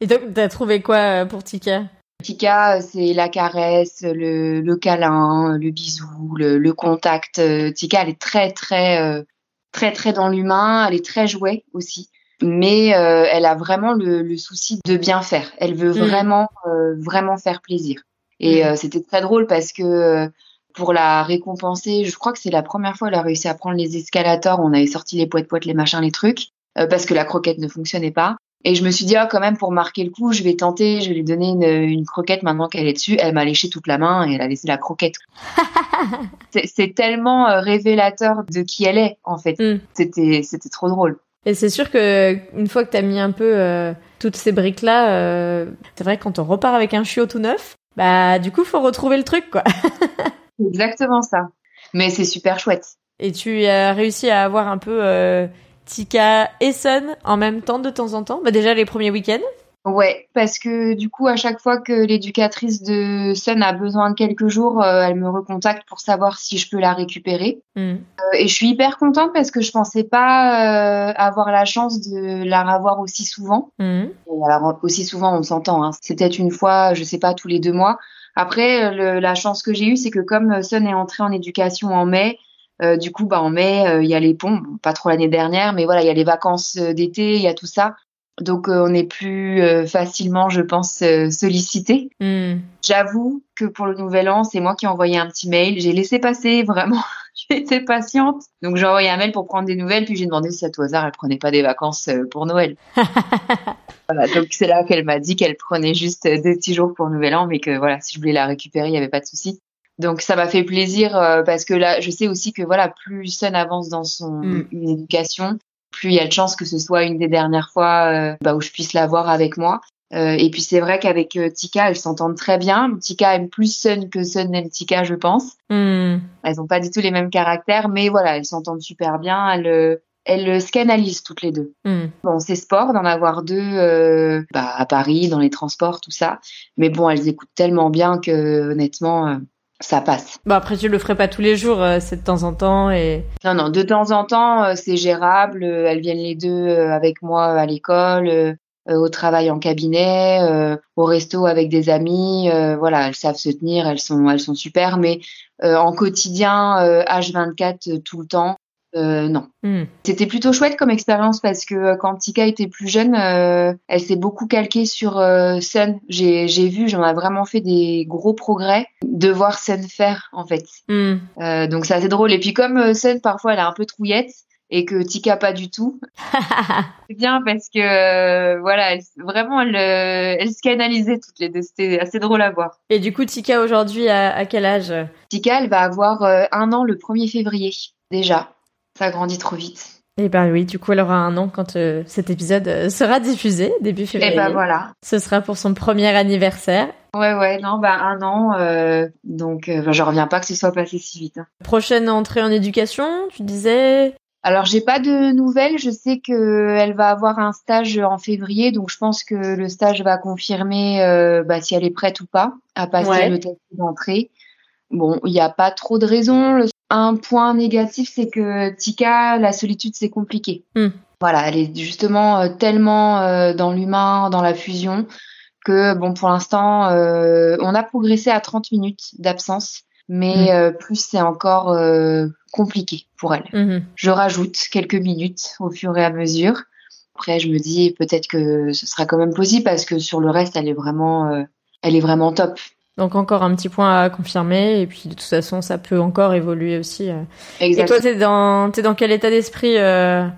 Et donc, t'as trouvé quoi pour Tika? Tika, c'est la caresse, le, le, câlin, le bisou, le, le contact. Tika, elle est très, très, très, très dans l'humain. Elle est très jouée aussi mais euh, elle a vraiment le, le, souci de bien faire. Elle veut mm. vraiment, euh, vraiment faire plaisir. Et mm. euh, c'était très drôle parce que pour la récompenser, je crois que c'est la première fois qu'elle a réussi à prendre les escalators. On avait sorti les poètes poètes, les machins, les trucs, parce que la croquette ne fonctionnait pas. Et je me suis dit, ah, quand même, pour marquer le coup, je vais tenter, je vais lui donner une, une croquette maintenant qu'elle est dessus. Elle m'a léché toute la main et elle a laissé la croquette. c'est tellement révélateur de qui elle est, en fait. Mm. C'était, c'était trop drôle. Et c'est sûr que une fois que t'as mis un peu toutes ces briques là, c'est vrai que quand on repart avec un chiot tout neuf, bah du coup faut retrouver le truc quoi. Exactement ça. Mais c'est super chouette. Et tu as réussi à avoir un peu Tika et Sun en même temps de temps en temps? Bah Déjà les premiers week-ends? Ouais, parce que du coup, à chaque fois que l'éducatrice de Sun a besoin de quelques jours, euh, elle me recontacte pour savoir si je peux la récupérer. Mm. Euh, et je suis hyper contente parce que je pensais pas euh, avoir la chance de la revoir aussi souvent. Mm. alors aussi souvent, on s'entend. Hein. C'est peut-être une fois, je sais pas, tous les deux mois. Après, la chance que j'ai eue, c'est que comme Sun est entrée en éducation en mai, euh, du coup, bah, en mai, euh, il y a les ponts, pas trop l'année dernière, mais voilà, il y a les vacances euh, d'été, il y a tout ça. Donc, on est plus facilement, je pense, sollicité. Hmm. J'avoue que pour le nouvel an, c'est moi qui ai envoyé un petit mail. J'ai laissé passer, vraiment. j'ai été patiente. Donc, j'ai envoyé un mail pour prendre des nouvelles, puis j'ai demandé si à tout hasard, elle prenait pas des vacances pour Noël. voilà, donc c'est là qu'elle m'a dit qu'elle prenait juste deux petits jours pour le nouvel an, mais que voilà, si je voulais la récupérer, il n'y avait pas de souci. Donc ça m'a fait plaisir euh, parce que là, je sais aussi que voilà, plus Sun avance dans son mm. éducation, plus il y a de chances que ce soit une des dernières fois euh, bah, où je puisse la voir avec moi. Euh, et puis c'est vrai qu'avec Tika, elles s'entendent très bien. Tika aime plus Sun que Sun aime Tika, je pense. Mm. Elles ont pas du tout les mêmes caractères, mais voilà, elles s'entendent super bien. Elles elles se canalisent toutes les deux. Mm. Bon, c'est sport d'en avoir deux bah, à Paris, dans les transports, tout ça. Mais bon, elles écoutent tellement bien que honnêtement, ça passe. Bon après tu le ferais pas tous les jours, euh, c'est de temps en temps et. Non non, de temps en temps euh, c'est gérable. Euh, elles viennent les deux avec moi à l'école, au travail en cabinet, au resto avec des amis. voilà, elles savent se tenir, elles sont elles sont super. Mais en quotidien, H24 tout le temps, euh, non. Hmm. C'était plutôt chouette comme expérience parce que euh, quand Tika était plus jeune, euh, elle s'est beaucoup calquée sur Sun. J'ai, vu, j'en ai vraiment fait des gros progrès de voir Sun faire en fait. Hmm. donc c'est assez drôle. Et puis comme Sun parfois elle est un peu trouillette et que Tika pas du tout, c'est bien parce que voilà, vraiment elle, elle se canalisait toutes les deux. C'était assez drôle à voir. Et du coup Tika aujourd'hui à, quel âge? Tika elle va avoir un an le 1er février déjà. Ça grandit trop vite. Et eh ben oui, du coup, elle aura un an quand euh, cet épisode euh, sera diffusé, début février. Et eh ben voilà. Ce sera pour son premier anniversaire. Ouais, ouais, non, bah un an, euh, donc euh, je reviens pas que ce soit passé si vite. Hein. Prochaine entrée en éducation, tu disais? Alors j'ai pas de nouvelles. Je sais que elle va avoir un stage en février, donc je pense que le stage va confirmer bah, si elle est prête ou pas à passer le test d'entrée. Bon, il n'y a pas trop de raisons. Le un point négatif, c'est que Tika, la solitude, c'est compliqué. Hmm. Voilà, elle est justement euh, tellement euh, dans l'humain, dans la fusion, que bon, pour l'instant, euh, on a progressé à 30 minutes d'absence, mais hmm. plus c'est encore compliqué pour elle. Hmm. Je rajoute quelques minutes au fur et à mesure. Après, je me dis peut-être que ce sera quand même possible parce que sur le reste, elle est vraiment, elle est vraiment top. Donc encore un petit point à confirmer et puis de toute façon ça peut encore évoluer aussi. Euh. Et toi t'es dans t'es dans quel état d'esprit euh,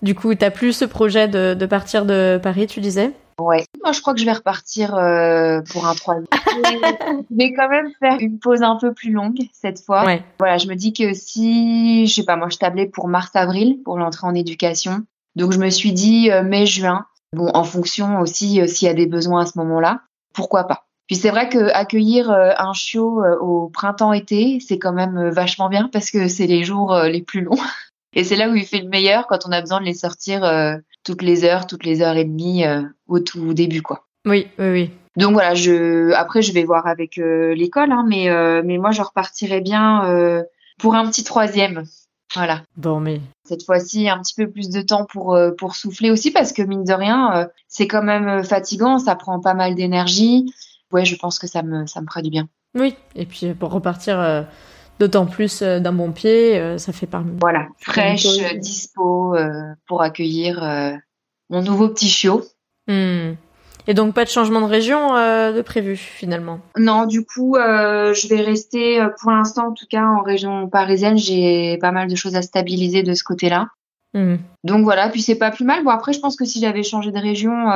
Du coup? T'as plus ce projet de, de partir de Paris tu disais? Ouais, moi je crois que je vais repartir euh, pour un troisième. je vais quand même faire une pause un peu plus longue cette fois. Ouais. Voilà, je me dis que si je sais pas moi je tablais pour mars avril pour l'entrée en éducation. Donc je me suis dit mai juin. Bon en fonction aussi s'il y a des besoins à ce moment-là, pourquoi pas. Puis c'est vrai que accueillir euh, un chiot euh, au printemps-été, c'est quand même euh, vachement bien parce que c'est les jours les plus longs. Et c'est là où il fait le meilleur quand on a besoin de les sortir toutes les heures, toutes les heures et demie au tout début, quoi. Oui, oui, oui. Donc voilà, je après je vais voir avec l'école, hein, mais mais moi je repartirai bien pour un petit troisième. Voilà. Bon, mais cette fois-ci un petit peu plus de temps pour pour souffler aussi parce que mine de rien, c'est quand même fatigant, ça prend pas mal d'énergie ouais, je pense que ça me, ça me fera du bien. Oui, et puis pour repartir euh, d'autant plus euh, d'un bon pied, euh, ça fait parmi. Voilà, fraîche, dispo pour accueillir mon nouveau petit chiot. Hmm. Et donc pas de changement de région de prévu finalement? Non, du coup, je vais rester pour l'instant, en tout cas en région parisienne. J'ai pas mal de choses à stabiliser de ce côté-là. Hmm. Donc voilà, puis c'est pas plus mal. Bon après, je pense que si j'avais changé de région,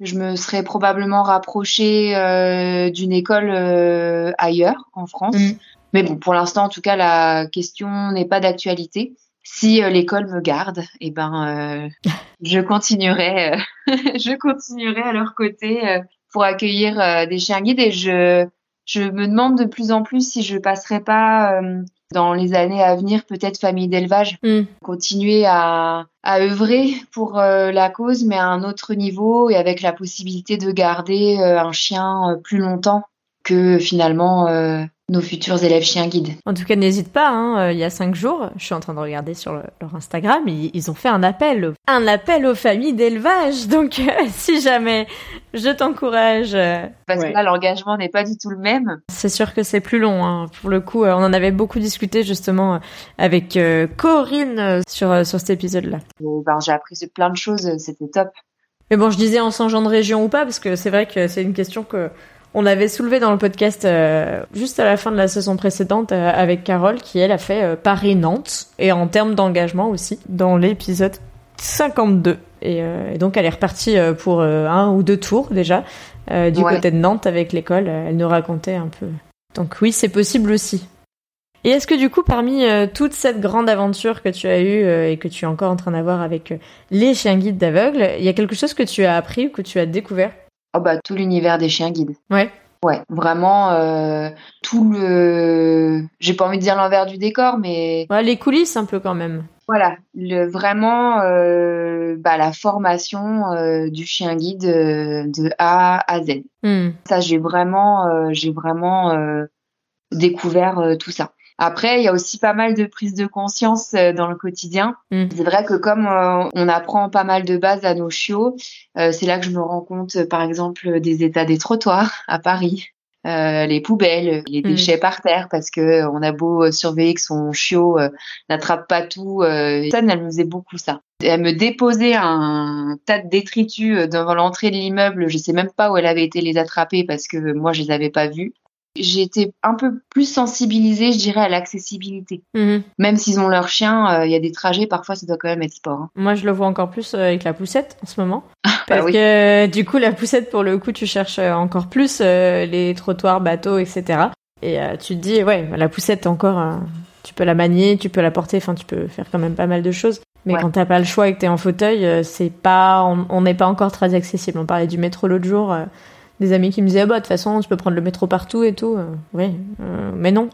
je me serais probablement rapprochée euh, d'une école euh, ailleurs en France. Mm. Mais bon, pour l'instant, en tout cas, la question n'est pas d'actualité. si l'école me garde, eh ben, je continuerai, je continuerai à leur côté pour accueillir des chiens guides et je je me demande de plus en plus si je passerai pas euh, dans les années à venir peut-être famille d'élevage, mm. continuer à, à œuvrer pour euh, la cause mais à un autre niveau et avec la possibilité de garder euh, un chien plus longtemps que finalement nos futurs élèves chiens guides. En tout cas, n'hésite pas. Hein, euh, il y a cinq jours, je suis en train de regarder sur leur Instagram, ils, ils, ont fait un appel, un appel aux familles d'élevage. Donc, euh, si jamais je t'encourage, euh, parce que là, l'engagement n'est pas du tout le même. C'est sûr que c'est plus long. Hein. Pour le coup, on en avait beaucoup discuté justement avec Corinne sur sur cet épisode-là. Ben, j'ai appris plein de choses. C'était top. Mais bon, je disais en changeant de région ou pas, parce que c'est vrai que c'est une question que on avait soulevé dans le podcast euh, juste à la fin de la saison précédente euh, avec Carole qui elle a fait euh, Paris-Nantes et en termes d'engagement aussi dans l'épisode 52 et, donc elle est repartie pour un ou deux tours déjà du côté de Nantes avec l'école. Elle nous racontait un peu. Donc oui c'est possible aussi. Et est-ce que du coup, parmi toute cette grande aventure que tu as eue et que tu es encore en train d'avoir avec les chiens guides d'aveugles, il y a quelque chose que tu as appris ou que tu as découvert? Oh bah tout l'univers des chiens guides. Ouais. Ouais, vraiment euh, tout le. J'ai pas envie de dire l'envers du décor, mais. Ouais, les coulisses un peu quand même. Voilà, le, vraiment euh, bah, la formation euh, du chien guide de A à Z. Hmm. Ça, j'ai vraiment, j'ai vraiment découvert tout ça. Après, il y a aussi pas mal de prise de conscience euh, dans le quotidien. Mm. C'est vrai que comme euh, on apprend pas mal de bases à nos chiots, euh, c'est là que je me rends compte, par exemple, des états des trottoirs à Paris. les poubelles, les mm. déchets par terre, parce que on a beau surveiller que son chiot n'attrape pas tout. ça, elle me faisait beaucoup ça. Elle me déposait un tas de détritus devant l'entrée de l'immeuble. Je sais même pas où elle avait été les attraper parce que moi je les avais pas vus j'ai été un peu plus sensibilisée, je dirais, à l'accessibilité. Mhm. Même s'ils ont leur chien, euh, il y a des trajets, parfois ça doit quand même être sport. Hein. Moi, je le vois encore plus euh, avec la poussette en ce moment. Bah Parce que du coup, la poussette, pour le coup, tu cherches euh, encore plus les trottoirs, bateaux, etc. Et tu te dis, ouais, la poussette, encore, tu peux la manier, tu peux la porter, enfin, tu peux faire quand même pas mal de choses. Mais quand t'as pas le choix et que t'es en fauteuil, c'est pas, on n'est pas encore très accessible. On parlait du métro l'autre jour des amis qui me disaient, ah bah, de toute façon, tu peux prendre le métro partout et tout. Euh, oui, euh, mais non.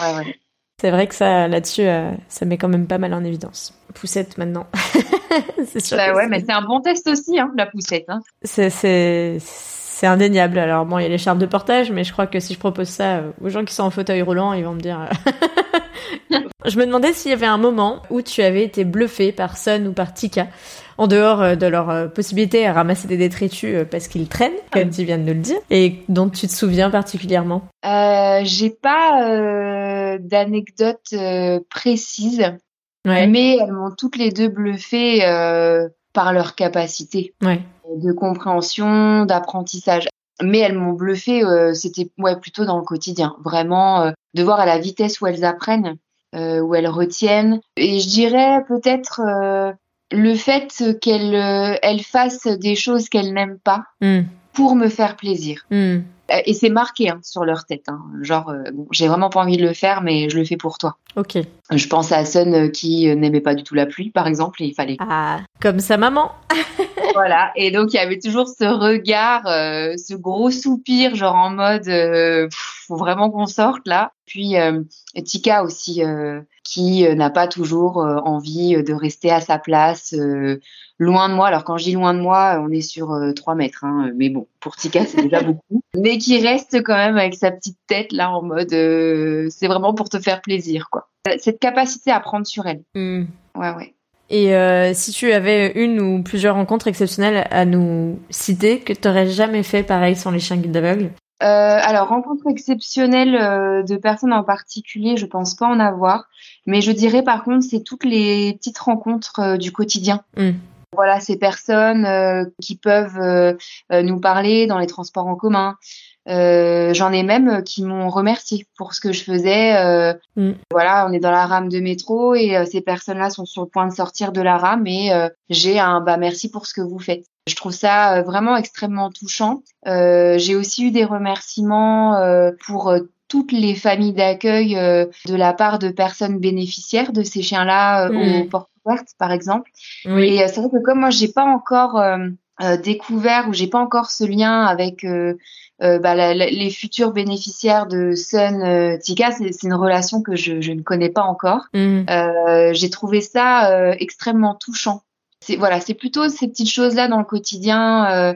ouais, ouais. C'est vrai que ça, là-dessus, euh, ça met quand même pas mal en évidence. Poussette maintenant. c'est sûr. Bah ouais, mais c'est un bon test aussi, hein, la poussette. Hein. C'est, c'est, c'est indéniable. Alors bon, il y a les chartes de portage, mais je crois que si je propose ça aux gens qui sont en fauteuil roulant, ils vont me dire. je me demandais s'il y avait un moment où tu avais été bluffé par Sun ou par Tika en dehors euh, de leur euh, possibilité à ramasser des détritus euh, parce qu'ils traînent, comme tu viens de nous le dire, et dont tu te souviens particulièrement euh, J'ai pas euh, d'anecdote euh, précise, mais elles m'ont toutes les deux bluffé par leur capacité ouais. de compréhension, d'apprentissage. Mais elles m'ont bluffé, c'était ouais, plutôt dans le quotidien, vraiment de voir à la vitesse où elles apprennent, où elles retiennent. Et je dirais peut-être le fait qu'elle euh, elle fasse des choses qu'elle n'aime pas hmm. pour me faire plaisir. Hmm. Euh, et c'est marqué hein, sur leur tête. Hein. Genre, euh, bon, j'ai vraiment pas envie de le faire, mais je le fais pour toi. Ok. Je pense à Sun qui n'aimait pas du tout la pluie, par exemple, et il fallait. Ah, comme sa maman. voilà. Et donc il y avait toujours ce regard, ce gros soupir, genre en mode, faut vraiment qu'on sorte là. Puis Tika aussi qui euh, n'a pas toujours euh, envie euh, de rester à sa place, loin de moi. Alors quand je dis loin de moi, on est sur 3 mètres, hein, mais bon, pour Tika c'est déjà beaucoup. Mais qui reste quand même avec sa petite tête là en mode, c'est vraiment pour te faire plaisir, quoi. Cette capacité à prendre sur elle. Hmm. Ouais, ouais. Et si tu avais une ou plusieurs rencontres exceptionnelles à nous citer que tu n'aurais jamais fait pareil sans les chiens guides d'aveugle euh, alors, rencontre exceptionnelle euh, de personnes en particulier, je pense pas en avoir. Mais je dirais par contre, c'est toutes les petites rencontres euh, du quotidien. Mm. Voilà, ces personnes qui peuvent nous parler dans les transports en commun. J'en ai même qui m'ont remercié pour ce que je faisais. Mm. Voilà, on est dans la rame de métro et ces personnes-là sont sur le point de sortir de la rame et j'ai un bah merci pour ce que vous faites. Je trouve ça euh, vraiment extrêmement touchant. Euh, j'ai aussi eu des remerciements euh, pour toutes les familles d'accueil de la part de personnes bénéficiaires de ces chiens-là aux Mm. portes ouvertes, par exemple. Oui. Et euh, c'est vrai que comme moi, j'ai pas encore euh, euh, découvert ou j'ai pas encore ce lien avec euh, bah, la- la- les futurs bénéficiaires de Sun euh, Tika, c'est une relation que je, je ne connais pas encore. Mm. Euh, j'ai trouvé ça euh, extrêmement touchant. C'est voilà, c'est plutôt ces petites choses-là dans le quotidien. euh,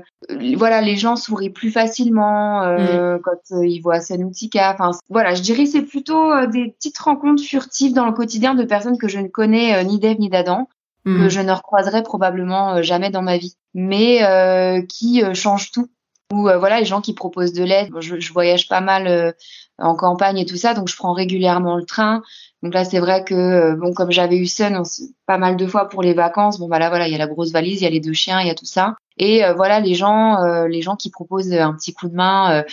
voilà, les gens sourient plus facilement euh, quand euh, ils voient Sun ou Tika. Enfin, voilà, je dirais c'est plutôt des petites rencontres furtives dans le quotidien de personnes que je ne connais ni d'Ève ni d'Adam Mm. que je ne recroiserai probablement jamais dans ma vie, mais euh, qui euh, changent tout. Ou euh, voilà, les gens qui proposent de l'aide. Je, voyage pas mal euh, en campagne et tout ça, donc je prends régulièrement le train. Donc là, c'est vrai que euh, bon, comme j'avais eu Sun pas mal de fois pour les vacances, bon bah là voilà, il y a la grosse valise, il y a les deux chiens, il y a tout ça. Et euh, voilà, les gens, euh, les gens qui proposent un petit coup de main.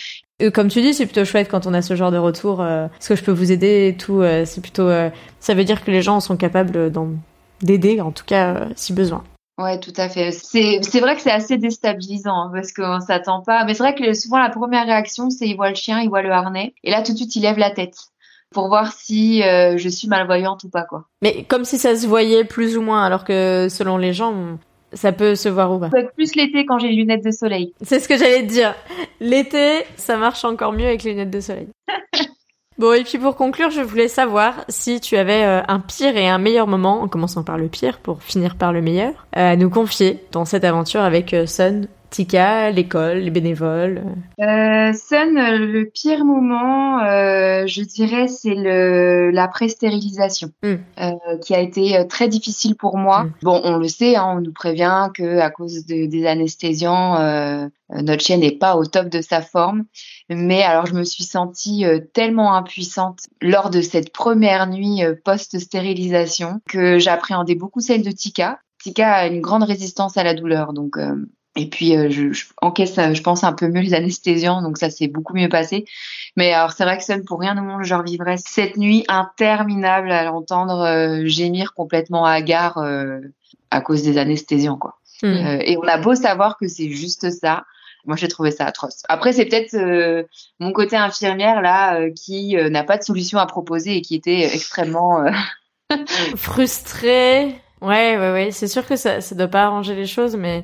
Comme tu dis, c'est plutôt chouette quand on a ce genre de retour. Est-ce que je peux vous aider et tout C'est plutôt. ça veut dire que les gens sont capables d'aider, en tout cas, si besoin. Ouais, tout à fait. C'est c'est vrai que c'est assez déstabilisant hein, parce qu'on s'attend pas. Mais c'est vrai que souvent la première réaction c'est il voit le chien, il voit le harnais et là tout de suite il lève la tête pour voir si euh, je suis malvoyante ou pas quoi. Mais comme si ça se voyait plus ou moins, alors que selon les gens, on- ça peut se voir ou pas. Plus l'été quand j'ai les lunettes de soleil. C'est ce que j'allais te dire. L'été, ça marche encore mieux avec les lunettes de soleil. Bon, et puis pour conclure, je voulais savoir si tu avais euh, un pire et un meilleur moment, en commençant par le pire pour finir par le meilleur, euh, à nous confier dans cette aventure avec euh, Sun, Tika, l'école, les bénévoles. Euh, Sun, le pire moment, euh, je dirais, c'est le la pré-stérilisation, Mm. euh, qui a été euh, très difficile pour moi. Mm. Bon, on le sait, hein, on nous prévient que à cause de- des anesthésiants, euh, euh, notre chien n'est pas au top de sa forme. Mais alors, je me suis sentie euh, tellement impuissante lors de cette première nuit post-stérilisation que j'appréhendais beaucoup celle de Tika. Tika a une grande résistance à la douleur, donc. euh, et puis, euh, je, je encaisse, euh, je pense, un peu mieux les anesthésiants, donc ça s'est beaucoup mieux passé. Mais alors, c'est vrai que seul pour rien au monde, je revivrai cette nuit interminable à l'entendre euh, gémir complètement hagard euh, à cause des anesthésiants, quoi. Euh, et on a beau savoir que c'est juste ça. Moi, j'ai trouvé ça atroce. Après, c'est peut-être euh, mon côté infirmière là euh, qui euh, n'a pas de solution à proposer et qui était extrêmement. euh, Frustré. Ouais, ouais, ouais. C'est sûr que ça, ça doit pas arranger les choses, mais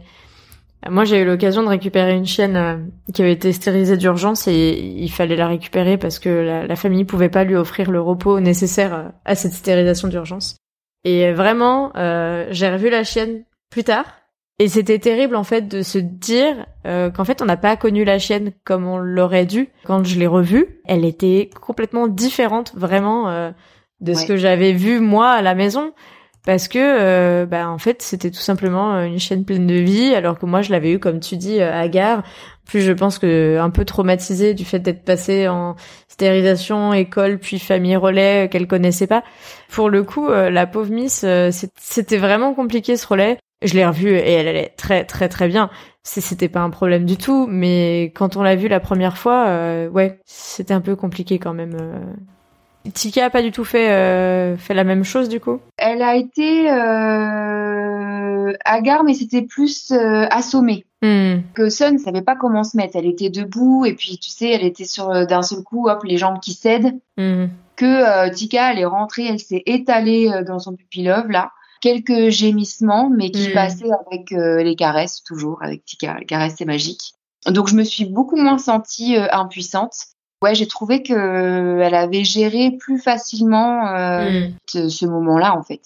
moi j'ai eu l'occasion de récupérer une chienne euh, qui avait été stérilisée d'urgence et il fallait la récupérer parce que la, la famille pouvait pas lui offrir le repos nécessaire euh, à cette stérilisation d'urgence. Et vraiment, euh, j'ai revu la chienne plus tard. Et c'était terrible en fait de se dire euh, qu'en fait on n'a pas connu la chienne comme on l'aurait dû. Quand je l'ai revue, elle était complètement différente vraiment euh, de ce que j'avais vu moi à la maison parce que euh, bah en fait c'était tout simplement euh, une chienne pleine de vie alors que moi je l'avais eu comme tu dis euh, à gare plus je pense que un peu traumatisée du fait d'être passée en stérilisation école puis famille relais euh, qu'elle connaissait pas. Pour le coup euh, la pauvre miss euh, c'était vraiment compliqué ce relais. Je l'ai revue et elle allait très très très bien. C'était pas un problème du tout mais quand on l'a vue la première fois euh, ouais c'était un peu compliqué quand même euh. Tika a pas du tout fait euh, fait la même chose du coup? Elle a été euh, hagard, mais c'était plus euh, assommée. Hmm. Que Sun ne savait pas comment se mettre. Elle était debout et puis tu sais, elle était sur euh, d'un seul coup, hop, les jambes qui cèdent. Hmm. Que euh, Tika, elle est rentrée, elle s'est étalée euh, dans son pupilove là. Quelques gémissements, mais qui Mm. passaient avec les caresses, toujours avec Tika. Les caresses, c'est magique. Donc je me suis beaucoup moins sentie euh, impuissante. Ouais, j'ai trouvé que euh, elle avait géré plus facilement euh, Hmm. ce, ce moment-là en fait.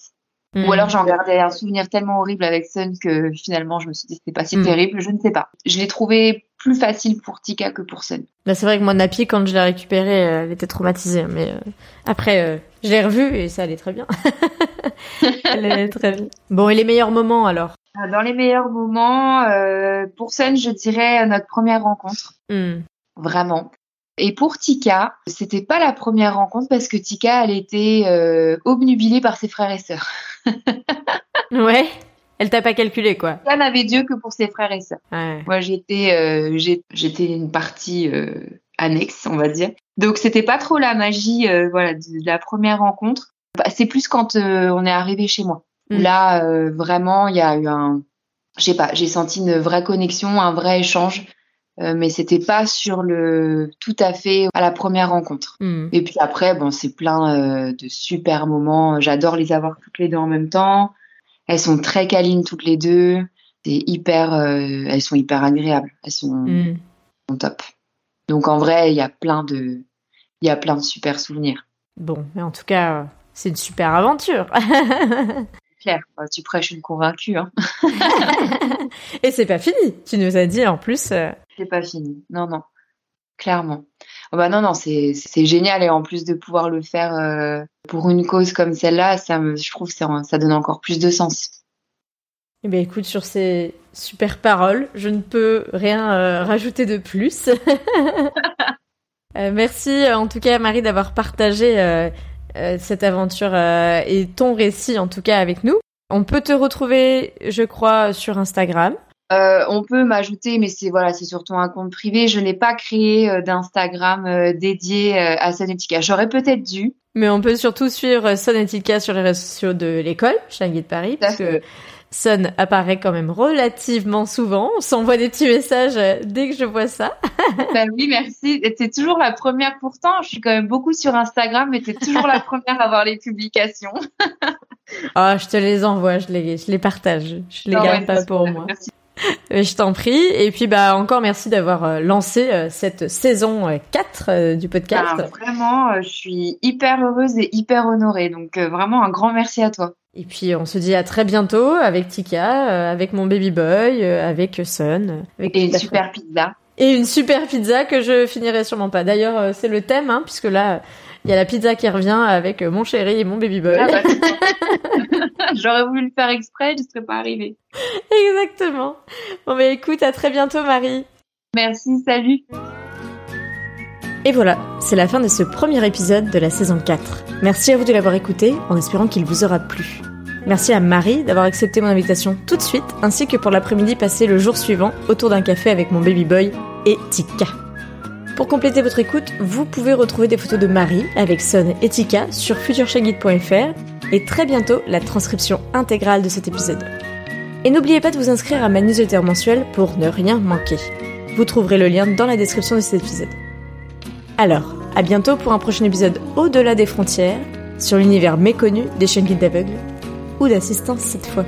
Ou alors j'en gardais un souvenir tellement horrible avec Sun que finalement je me suis dit c'était pas si Mm. terrible, je ne sais pas. Je l'ai trouvé plus facile pour Tika que pour Sun. Bah, c'est vrai que moi, Napi, quand je l'ai récupérée, euh, elle était traumatisée. Mais euh, après, euh, je l'ai revue et ça allait très bien. elle allait très bien. Bon, et les meilleurs moments alors? Dans les meilleurs moments, pour Sun, je dirais notre première rencontre, vraiment. Et pour Tika, c'était pas la première rencontre parce que Tika, elle était euh, obnubilée par ses frères et sœurs. Ouais. Elle t'a pas calculé, quoi. Tika n'avait Dieu que pour ses frères et sœurs. Ouais. Moi, j'étais, euh, j'étais une partie euh, annexe, on va dire. Donc, c'était pas trop la magie, euh, voilà, de, de la première rencontre. Bah, c'est plus quand euh, on est arrivé chez moi. Où Mm. Là, euh, vraiment, il y a eu un, je sais pas, j'ai senti une vraie connexion, un vrai échange. Euh, mais c'était pas sur le tout à fait à la première rencontre. Hmm. Et puis après, bon, c'est plein euh, de super moments. J'adore les avoir toutes les deux en même temps. Elles sont très câlines toutes les deux. C'est hyper, euh, elles sont hyper agréables. Elles sont, Hmm. sont top. Donc en vrai, il y a plein de, il y a plein de super souvenirs. Bon, mais en tout cas, c'est une super aventure. Claire, euh, tu prêches une convaincue. Hein. Et c'est pas fini. Tu nous as dit en plus. C'est pas fini. Non, non. Clairement. Oh bah non, non, c'est génial et en plus de pouvoir le faire euh, pour une cause comme celle-là, ça me, je trouve que ça, donne encore plus de sens. Eh bien, écoute, sur ces super paroles, je ne peux rien euh, rajouter de plus. Euh, merci en tout cas, Marie, d'avoir partagé cette aventure et ton récit en tout cas avec nous. On peut te retrouver, je crois, sur Instagram. Euh, on peut m'ajouter, mais c'est voilà, c'est surtout un compte privé. Je n'ai pas créé euh, d'Instagram euh, dédié à Sonetica. J'aurais peut-être dû. Mais on peut surtout suivre Son et Tika sur les réseaux sociaux de l'école, Shangui de Paris, parce que. Son apparaît quand même relativement souvent. On s'envoie des petits messages dès que je vois ça. Bah oui, merci. T'es toujours la première pourtant. Je suis quand même beaucoup sur Instagram, mais t'es toujours la première à voir les publications. Ah, je te les envoie, je les, je les partage. Je les garde ouais, pas pour moi. Merci. Je t'en prie. Et puis, bah, encore merci d'avoir euh, lancé euh, cette saison euh, 4 euh, du podcast. Ah, vraiment, je suis hyper heureuse et hyper honorée. Donc vraiment un grand merci à toi. Et puis, on se dit à très bientôt avec Tika, avec mon baby boy, avec euh, Avec Et une super pizza. Et une super pizza que je finirai sûrement pas. D'ailleurs, c'est le thème, hein, puisque là, il y a la pizza qui revient avec mon chéri et mon baby boy. Ah bah. J'aurais voulu le faire exprès, je ne serais pas arrivée. Exactement. Bon, bah écoute, à très bientôt, Marie. Merci, salut. Et voilà, c'est la fin de ce premier épisode de la saison 4. Merci à vous de l'avoir écouté, en espérant qu'il vous aura plu. Merci à Marie d'avoir accepté mon invitation tout de suite, ainsi que pour l'après-midi passé le jour suivant autour d'un café avec mon baby boy et Tika. Pour compléter votre écoute, vous pouvez retrouver des photos de Marie avec Son et Tika sur futureshagid.fr et très bientôt la transcription intégrale de cet épisode. Et n'oubliez pas de vous inscrire à ma newsletter mensuelle pour ne rien manquer. Vous trouverez le lien dans la description de cet épisode. Alors, à bientôt pour un prochain épisode au-delà des frontières, sur l'univers méconnu des chaînes guides d'aveugles, ou d'assistance cette fois.